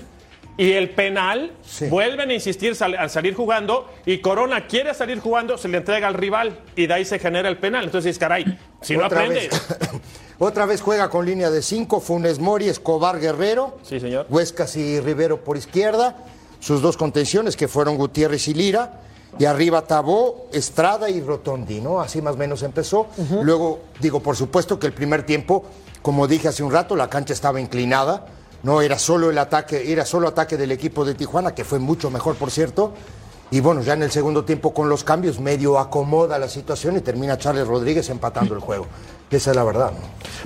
Y el penal, Sí. vuelven a insistir sal- al salir jugando, y Corona quiere salir jugando, se le entrega al rival, y de ahí se genera el penal. Entonces caray, si no Otra aprende. vez. Otra vez juega con línea de cinco, Funes Mori, Escobar Guerrero. Sí, señor. Huescas y Rivero por izquierda. Sus dos contenciones que fueron Gutiérrez y Lira. Y arriba Tabó, Estrada y Rotondi, ¿no? Así más o menos empezó. Luego, digo, por supuesto que el primer tiempo, como dije hace un rato, la cancha estaba inclinada. No era solo el ataque, era solo ataque del equipo de Tijuana, que fue mucho mejor, por cierto. Y bueno, ya en el segundo tiempo con los cambios medio acomoda la situación y termina Charles Rodríguez empatando el juego. Esa es la verdad. ¿no?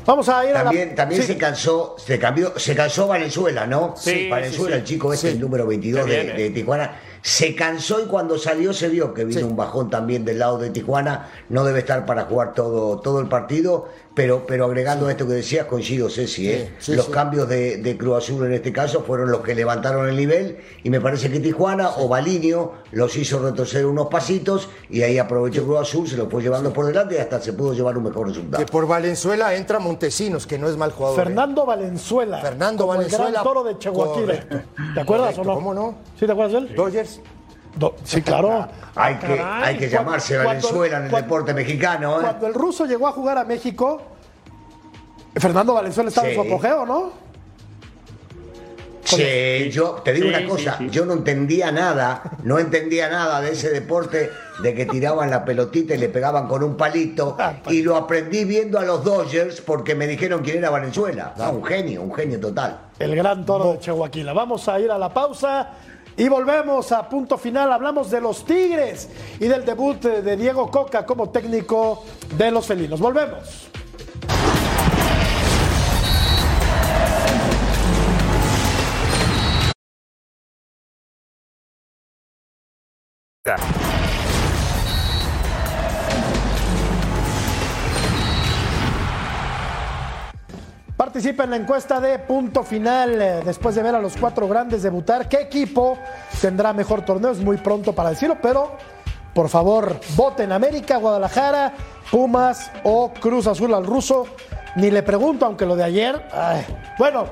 Vamos a ir a También, la... también Sí. se cansó, se cambió, se cansó Valenzuela, ¿no? Sí, Valenzuela, sí, sí. el chico este, el número 22 Qué de, bien, de eh. Tijuana, se cansó y cuando salió se vio que vino Sí. un bajón también del lado de Tijuana. No debe estar para jugar todo, todo el partido, pero, pero agregando esto que decías, coincido, Ceci, ¿eh? sí, los sí. cambios de, de Cruz Azul en este caso fueron los que levantaron el nivel y me parece que Tijuana o Balinio los hizo retroceder unos pasitos y ahí aprovechó Cruz Azul, se lo fue llevando por delante y hasta se pudo llevar un mejor resultado. Que por Valenzuela entra Montesinos, que no es mal jugador. ¿eh? Fernando Valenzuela. Fernando como Valenzuela. El gran toro de Chihuahua. ¿Te acuerdas Correcto, o no? ¿cómo no? ¿Sí te acuerdas de él? Dodgers. Do- sí, claro. Hay que, hay que llamarse cuando- Valenzuela en el cuando- deporte mexicano, ¿eh? Cuando el ruso llegó a jugar a México, Fernando Valenzuela estaba en su apogeo, ¿no? Sí, yo te digo Sí, una cosa, sí. yo no entendía nada, no entendía nada de ese deporte de que tiraban la pelotita y le pegaban con un palito y lo aprendí viendo a los Dodgers porque me dijeron quién era Valenzuela. Ah, un genio, un genio total. El gran toro de Chihuahua. Vamos a ir a la pausa y volvemos a punto final. Hablamos de los Tigres y del debut de Diego Coca como técnico de los felinos. Volvemos. Participa en la encuesta de punto final eh, después de ver a los cuatro grandes debutar. ¿Qué equipo tendrá mejor torneo? Es muy pronto para decirlo, pero por favor, voten América, Guadalajara, Pumas o Cruz Azul al ruso. Ni le pregunto, aunque lo de ayer. ay. Bueno,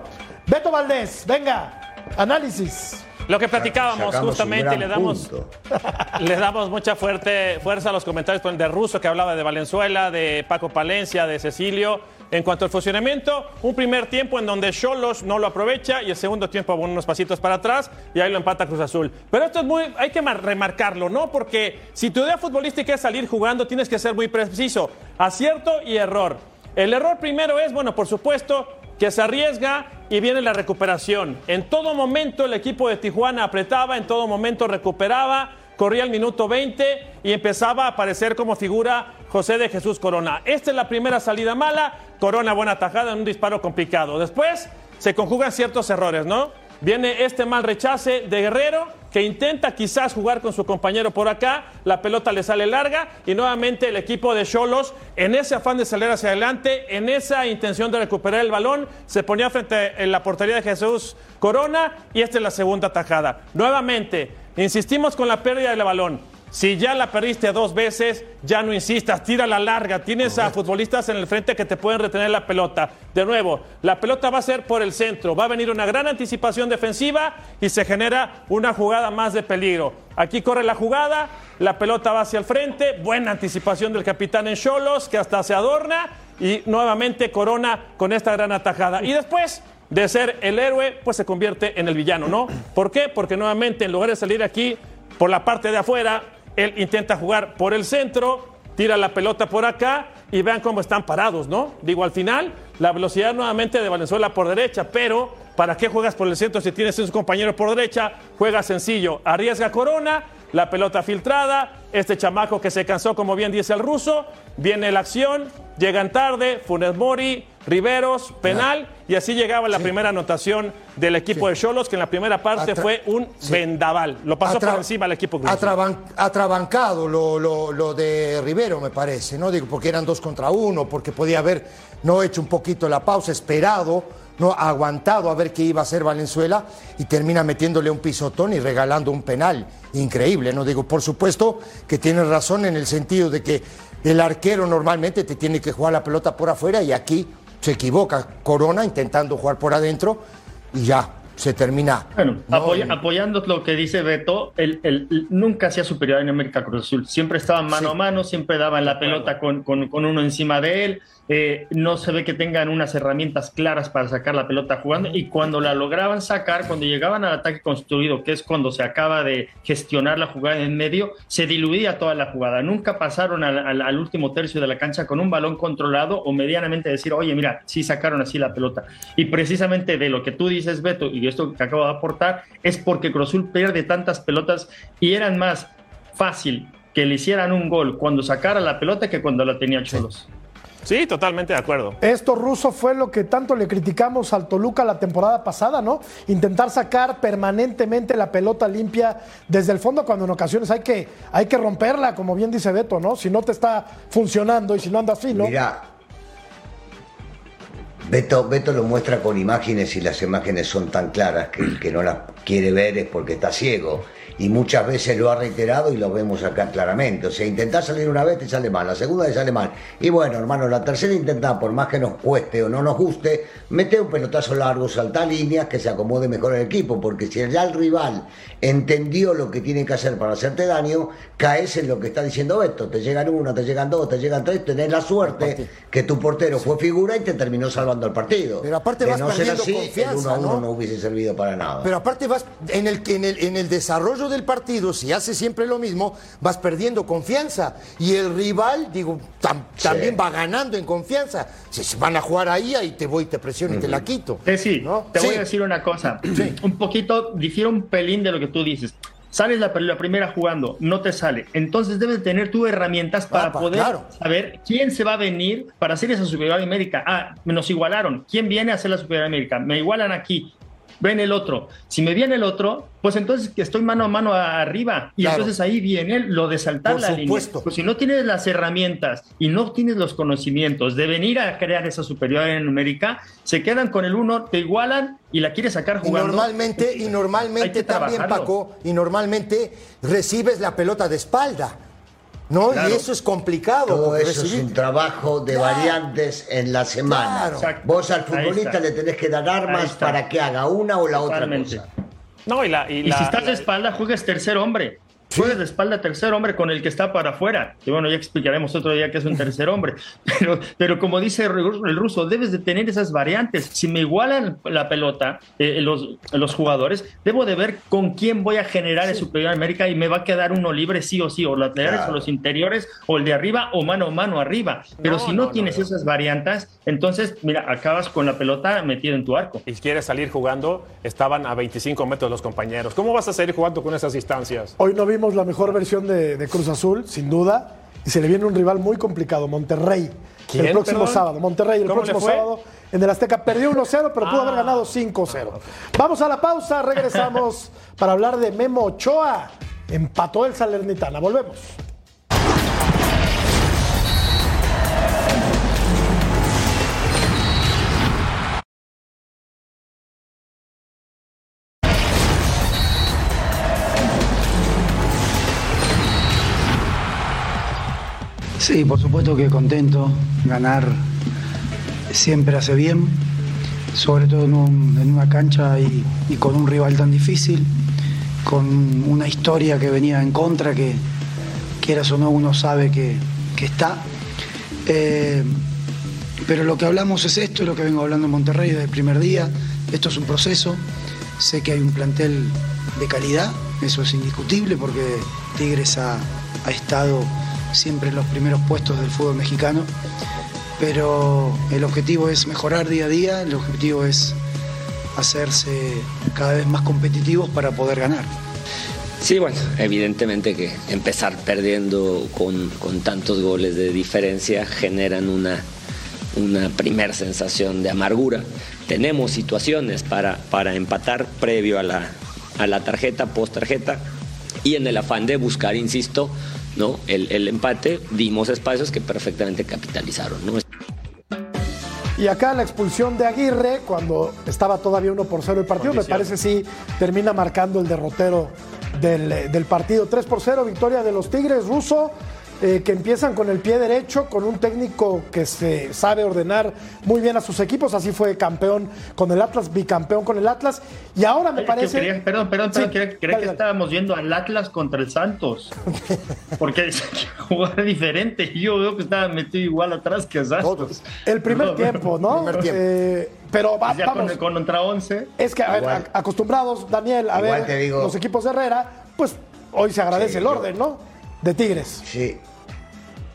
Beto Valdés, venga, análisis. Lo que platicábamos Sacamos justamente, le damos, le damos mucha fuerte, fuerza a los comentarios de Russo que hablaba de Valenzuela, de Paco Palencia, de Cecilio. En cuanto al funcionamiento, un primer tiempo en donde Cholos no lo aprovecha y el segundo tiempo unos pasitos para atrás y ahí lo empata Cruz Azul. Pero esto es muy, hay que mar- remarcarlo, ¿no? Porque si tu idea futbolística es salir jugando, tienes que ser muy preciso. Acierto y error. El error primero es, bueno, por supuesto, que se arriesga y viene la recuperación. En todo momento el equipo de Tijuana apretaba, en todo momento recuperaba, corría el minuto 20 y empezaba a aparecer como figura José de Jesús Corona. Esta es la primera salida mala, Corona buena tajada en un disparo complicado. Después se conjugan ciertos errores, ¿no? Viene este mal rechace de Guerrero que intenta quizás jugar con su compañero por acá, la pelota le sale larga y nuevamente el equipo de Cholos en ese afán de salir hacia adelante, en esa intención de recuperar el balón, se ponía frente en la portería de Jesús Corona y esta es la segunda tajada. Nuevamente, insistimos con la pérdida del balón. Si ya la perdiste dos veces, ya no insistas, tira la larga. Tienes a futbolistas en el frente que te pueden retener la pelota. De nuevo, la pelota va a ser por el centro. Va a venir una gran anticipación defensiva y se genera una jugada más de peligro. Aquí corre la jugada, la pelota va hacia el frente. Buena anticipación del capitán en Cholos, que hasta se adorna. Y nuevamente Corona con esta gran atajada. Y después de ser el héroe, pues se convierte en el villano, ¿no? ¿Por qué? Porque nuevamente, en lugar de salir aquí por la parte de afuera, él intenta jugar por el centro, tira la pelota por acá y vean cómo están parados, ¿no? Digo, al final, la velocidad nuevamente de Valenzuela por derecha, pero ¿para qué juegas por el centro si tienes a sus compañeros por derecha? Juega sencillo, arriesga Corona, la pelota filtrada, este chamaco que se cansó, como bien dice el ruso, viene la acción, llegan tarde, Funes Mori, Riveros, penal, y así llegaba la primera anotación del equipo de Cholos, que en la primera parte Atra- fue un Sí. vendaval. Lo pasó Atra- por encima al equipo Cruz Azul. Atraban- atrabancado lo, lo- lo de Rivero, me parece, ¿no? Digo, porque eran dos contra uno, porque podía haber no hecho un poquito la pausa, esperado, no aguantado a ver qué iba a hacer Valenzuela y termina metiéndole un pisotón y regalando un penal. Increíble, ¿no? Digo, por supuesto que tienes razón en el sentido de que el arquero normalmente te tiene que jugar la pelota por afuera y aquí se equivoca Corona intentando jugar por adentro y ya se termina. Bueno, ¿no? apoya- apoyando lo que dice Beto, él, él- él nunca hacía superioridad en América Cruz Azul. Siempre estaban mano a mano, siempre daban la pelota con, con- con uno encima de él. Eh, no se ve que tengan unas herramientas claras para sacar la pelota jugando. Y cuando la lograban sacar, cuando llegaban al ataque construido, que es cuando se acaba de gestionar la jugada en medio, se diluía toda la jugada. Nunca pasaron al, al- al último tercio de la cancha con un balón controlado o medianamente decir, oye, mira, sí sacaron así la pelota. Y precisamente de lo que tú dices, Beto, y esto que acabo de aportar, es porque Cruz Azul pierde tantas pelotas y eran más fácil que le hicieran un gol cuando sacara la pelota que cuando la tenía Cholos. Sí, totalmente de acuerdo. Esto ruso fue lo que tanto le criticamos al Toluca la temporada pasada, ¿no? Intentar sacar permanentemente la pelota limpia desde el fondo cuando en ocasiones hay que, hay que romperla, como bien dice Beto, ¿no? Si no te está funcionando y si no andas fino. Mira, Beto, Beto lo muestra con imágenes y las imágenes son tan claras que el que no las quiere ver es porque está ciego. Y muchas veces lo ha reiterado y lo vemos acá claramente. O sea, intentar salir una vez te sale mal, la segunda te sale mal. Y bueno, hermano, la tercera intenta, por más que nos cueste o no nos guste, mete un pelotazo largo, salta líneas, que se acomode mejor el equipo. Porque si ya el rival entendió lo que tiene que hacer para hacerte daño, caes en lo que está diciendo Beto. Te llegan una, te llegan dos, te llegan tres, tenés la suerte que tu portero fue figura y te terminó salvando el partido. Pero aparte de vas no ser así, confianza, el 1 a 1 ¿no? no hubiese servido para nada. Pero aparte vas en el, en el, en el desarrollo del partido, si hace siempre lo mismo, vas perdiendo confianza. Y el rival, digo, tam- Sí. también va ganando en confianza. Si se van a jugar ahí, ahí te voy, te presiono y te la quito. Eh, sí, ¿No? te voy a decir una cosa. Un poquito, difiere un pelín de lo que tú dices. Sales la, la primera jugando, no te sale. Entonces debes tener tú herramientas para poder claro. saber quién se va a venir para hacer esa superioridad numérica. Ah, nos igualaron. ¿Quién viene a hacer la superioridad numérica? Me igualan aquí. Ven el otro. Si me viene el otro, pues entonces que estoy mano a mano arriba. Y Claro. entonces ahí viene lo de saltar Por la supuesto. línea. Pues si no tienes las herramientas y no tienes los conocimientos de venir a crear esa superioridad numérica, se quedan con el uno, te igualan y la quieres sacar Y jugando. normalmente, y normalmente también, trabajarlo. Paco, y normalmente recibes la pelota de espalda. ¿No? Claro. Y eso es complicado. Todo eso es un trabajo de Claro. variantes en la semana. Claro. Vos al futbolista le tenés que dar armas para que haga una o la Totalmente. otra cosa. No, y la. Y, Y la- si estás de espalda, juegues tercer hombre. Juegues de espalda tercer hombre con el que está para afuera. Que bueno, ya explicaremos otro día que es un tercer hombre. Pero, pero como dice el ruso, debes de tener esas variantes. Si me igualan la pelota eh, los, los jugadores, debo de ver con quién voy a generar el superior América y me va a quedar uno libre sí o sí, o los laterales Claro. o los interiores, o el de arriba, o mano a mano arriba. Pero No, si no, no, tienes no. esas variantes, entonces, mira, acabas con la pelota metida en tu arco. y quieres salir jugando, estaban a 25 metros los compañeros. ¿Cómo vas a salir jugando con esas distancias? Hoy no vimos la mejor versión de, de Cruz Azul, sin duda. Y se le viene un rival muy complicado, Monterrey. ¿Quién, el próximo perdón? sábado. Monterrey el ¿Cómo le próximo sábado en el Azteca. Perdió 1-0, pero pudo Ah. haber ganado 5-0. Vamos a la pausa, regresamos para hablar de Memo Ochoa. Empató el Salernitana. Volvemos. Sí, por supuesto que contento. Ganar siempre hace bien, sobre todo en, un- en una cancha y, con un rival tan difícil, con una historia que venía en contra, que quieras o no uno sabe que, que está. Eh, pero lo que hablamos es esto, es lo que vengo hablando en Monterrey desde el primer día. Esto es un proceso. Sé que hay un plantel de calidad, eso es indiscutible porque Tigres ha, ha estado siempre en los primeros puestos del fútbol mexicano. Pero el objetivo es mejorar día a día, el objetivo es hacerse cada vez más competitivos para poder ganar. Sí, bueno, evidentemente que empezar perdiendo con, con tantos goles de diferencia generan una, una primer sensación de amargura. Tenemos situaciones para, para empatar previo a la, a la tarjeta, post tarjeta, y en el afán de buscar, insisto, ¿no? el, el empate, dimos espacios que perfectamente capitalizaron. ¿no? Y acá la expulsión de Aguirre, cuando estaba todavía 1 por 0 el partido, me parece sí termina marcando el derrotero del, eh, del partido. 3 por 0, victoria de los Tigres ruso, eh, que empiezan con el pie derecho, con un técnico que se sabe ordenar muy bien a sus equipos. Así fue campeón con el Atlas, bicampeón con el Atlas. Y ahora me parece. quería- perdón, perdón, Sí, perdón, quería, quería dale, que dale. estábamos viendo al Atlas contra el Santos. Porque jugar diferente. y Yo veo que estaba metido igual atrás que Santos. El primer tiempo, ¿no? Primer tiempo. Eh, pero va- Ya vamos. con, con contra 11. Es que, a ver, Igual. a- acostumbrados, Daniel, a Igual ver te digo- los equipos de Herrera, pues hoy se agradece Sí, el yo- orden, ¿no? De Tigres. Sí.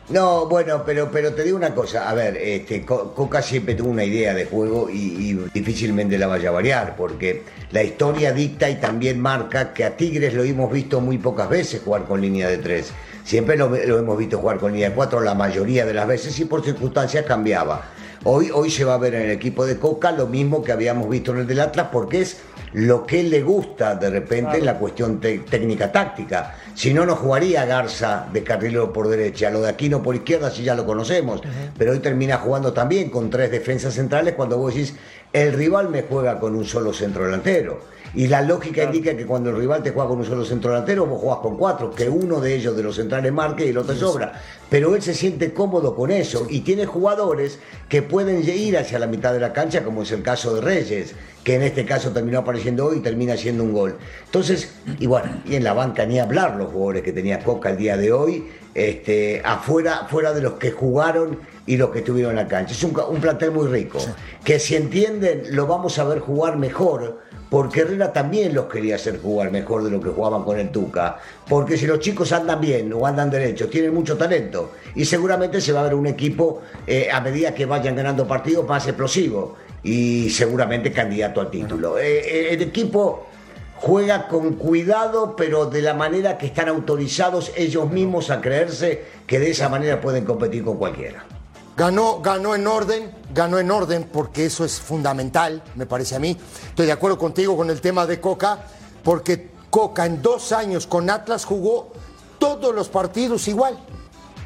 No, bueno, pero, pero te digo una cosa. A ver, este, Co- Coca siempre tuvo una idea de juego y, difícilmente la vaya a variar, porque la historia dicta y también marca que a Tigres lo hemos visto muy pocas veces jugar con línea de tres. Siempre lo hemos visto jugar con línea de cuatro la mayoría de las veces y por circunstancias cambiaba. Hoy, hoy se va a ver en el equipo de Coca lo mismo que habíamos visto en el del Atlas, porque es lo que le gusta de repente en la cuestión técnica táctica. Si no, no jugaría Garza de carrilero por derecha, lo de Aquino por izquierda, si ya lo conocemos. Pero hoy termina jugando también con tres defensas centrales cuando vos decís, el rival me juega con un solo centro delantero. Y la lógica indica que cuando el rival te juega con un solo centro delantero, vos jugás con cuatro, que uno de ellos de los centrales marque y el otro sobra. Pero él se siente cómodo con eso y tiene jugadores que pueden ir hacia la mitad de la cancha, como es el caso de Reyes, que en este caso terminó apareciendo hoy y termina haciendo un gol. Entonces, y bueno, y en la banca ni hablar los jugadores que tenía Coca el día de hoy, este, afuera, fuera de los que jugaron y los que estuvieron en la cancha. Es un, plantel muy rico, que si entienden lo vamos a ver jugar mejor, porque Herrera también los quería hacer jugar mejor de lo que jugaban con el Tuca. Porque si los chicos andan bien o andan derechos, tienen mucho talento. Y seguramente se va a ver un equipo, eh, a medida que vayan ganando partidos, más explosivo. Y seguramente candidato al título. Eh, eh, el equipo juega con cuidado, pero de la manera que están autorizados ellos mismos a creerse que de esa manera pueden competir con cualquiera. Ganó, ganó en orden, ganó en orden porque eso es fundamental, me parece a mí. Estoy de acuerdo contigo con el tema de Coca, porque Coca en dos años con Atlas jugó todos los partidos igual,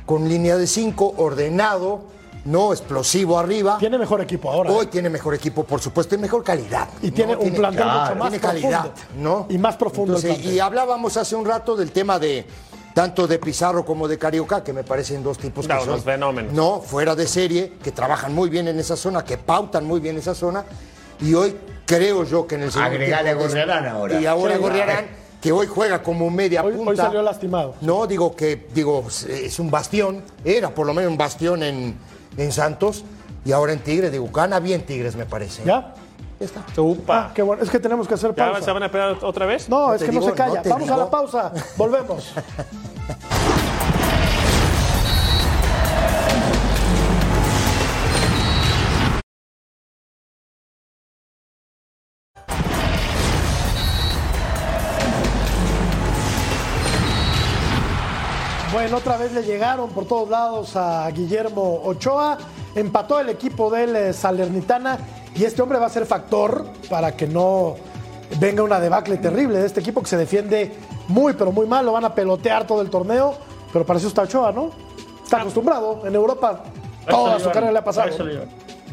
con línea de cinco, ordenado, no explosivo arriba. Tiene mejor equipo ahora. Hoy tiene mejor equipo, por supuesto, y mejor calidad. Y tiene un plantel mucho más tiene calidad, profundo. ¿no? Y más profundo Entonces, y hablábamos hace un rato del tema de tanto de Pizarro como de Carioca, que me parecen dos tipos que No, son fenómenos. no fuera de serie, que trabajan muy bien en esa zona, que pautan muy bien esa zona. Y hoy creo yo que en el segundo Agregale tiempo- a Gorriarán ahora. Y ahora Sí, Gorriarán, que hoy juega como media Hoy, punta. hoy salió lastimado. No, digo que digo es un bastión, era por lo menos un bastión en, en Santos y ahora en Tigres, digo, gana bien Tigres me parece. ¿Ya? Ya está. Ah, qué bueno. Es que tenemos que hacer ¿Ya pausa. se van a esperar otra vez? No, No es que no se calla. no Vamos a la pausa. Volvemos. Bueno, otra vez le llegaron por todos lados a Guillermo Ochoa. Empató el equipo del eh, Salernitana y este hombre va a ser factor para que no venga una debacle terrible de este equipo que se defiende muy, pero muy mal. Lo van a pelotear todo el torneo, pero para eso está Ochoa, ¿no? Está acostumbrado. En Europa toda su carrera le ha pasado.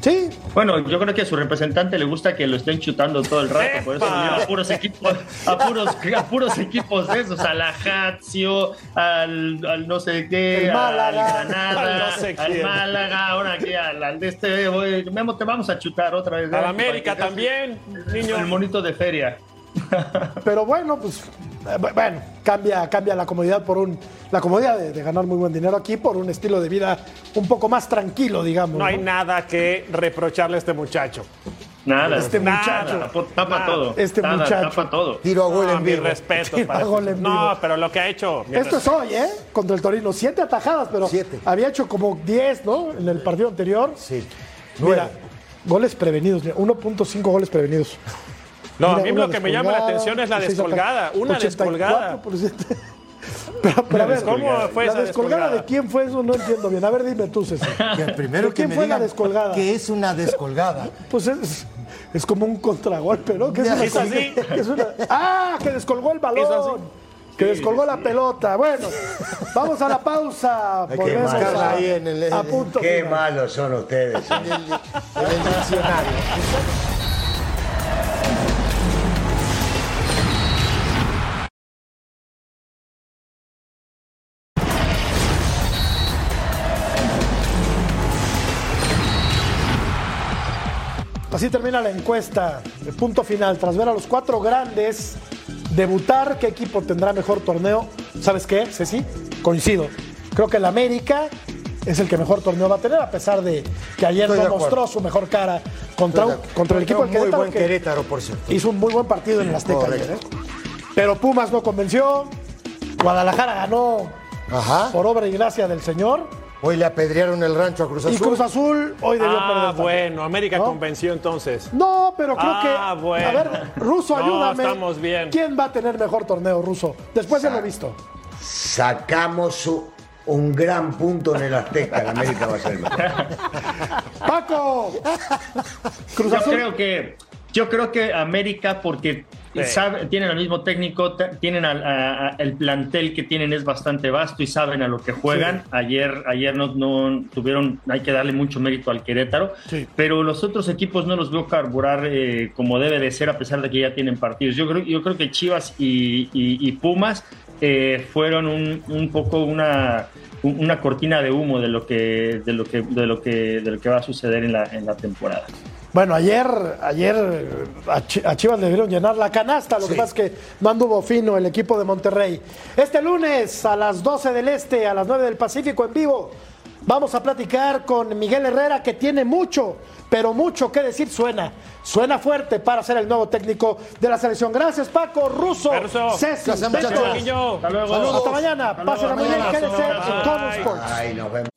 Sí, Bueno, yo creo que a su representante le gusta que lo estén chutando todo el rato, por eso a puros equipos, a puros, a puros equipos de esos, a la Lazio, al, al no sé qué, El Málaga. al Granada, Al no sé al quién. Málaga, ahora aquí al, al de este, voy, Memo, te vamos a chutar otra vez. A la ¿no? América que también, niño. El monito de feria. pero bueno, pues eh, bueno, cambia, cambia la comodidad por un la comodidad de, de ganar muy buen dinero aquí por un estilo de vida un poco más tranquilo, digamos. No hay ¿no? nada que reprocharle a este muchacho. Nada. Este nada, muchacho. Tapa, tapa Nada. todo. Este Nada, muchacho. Tapa todo. Tiro a gol No, en mi vivo. respeto Tira para gol en No, vivo. pero lo que ha hecho. mi Esto es hoy, ¿eh? Contra el Torino. Siete atajadas, pero Siete. había hecho como 10, ¿no? En el partido anterior. Sí. Mira, Nueve. goles prevenidos. mira, 1.5 goles prevenidos. No, a Mira, mí una lo que me llama la atención es la seis descolgada. Una descolgada. 84%. Pero, pero a ver, ¿Cómo fue la esa descolgada descolgada? de quién fue eso? No entiendo bien. A ver, dime tú, César. Que primero ¿De quién que me fue la descolgada? Que es una descolgada. Pues es, es como un contragolpe, ¿no? Que es una, Hizo así. que es una- ¡Ah! Que descolgó el balón. así. Que descolgó la pelota. Bueno, vamos a la pausa. Hay que a, ahí en el- a punto Qué final. malos son ustedes. En el, en el diccionario. Así termina la encuesta. de punto final. Tras ver a los cuatro grandes debutar, ¿qué equipo tendrá mejor torneo? ¿Sabes qué, Ceci? Coincido. Creo que el América es el que mejor torneo va a tener, a pesar de que ayer Estoy no mostró su mejor cara contra, un- contra el equipo del Muy Querétaro. buen que Querétaro, por cierto. Hizo un muy buen partido en el Azteca ayer. ¿eh? Pero Pumas no convenció. Guadalajara ganó Ajá. por obra y gracia del señor. Hoy le apedrearon el rancho a Cruz Azul. Y Cruz Azul hoy debió perder. Ah, bueno, América ¿No? convenció entonces. No, pero creo Ah, que. bueno. A ver, Ruso, No, ayúdame. estamos bien. ¿Quién va a tener mejor torneo, Ruso? Después ya lo he visto. Sacamos un gran punto en el Azteca. La América va a ser mejor. ¡Paco! Cruz Yo Azul. creo que yo creo que América porque Sí. sabe- tienen al mismo técnico, tienen al- a- a- el plantel que tienen es bastante vasto y saben a lo que juegan. Ayer ayer no, no tuvieron, hay que darle mucho mérito al Querétaro, Sí. pero los otros equipos no los veo carburar eh, como debe de ser a pesar de que ya tienen partidos. Yo creo yo creo que Chivas y, y- y Pumas eh, fueron un, un poco una un- una cortina de humo de lo que de lo que de lo que de lo que va a suceder en la en la temporada. Bueno, ayer, ayer a Chi- a Chivas le dieron llenar la canasta. Lo que pasa es que no anduvo fino el equipo de Monterrey. Este lunes a las 12 del Este, a las 9 del Pacífico en vivo, vamos a platicar con Miguel Herrera, que tiene mucho, pero mucho que decir. Suena, suena fuerte para ser el nuevo técnico de la selección. Gracias, Paco, Russo. Niño. Hasta luego. Hasta mañana. Pásenla muy bien. Mañana. Quédense en Sports. Ay, nos vemos.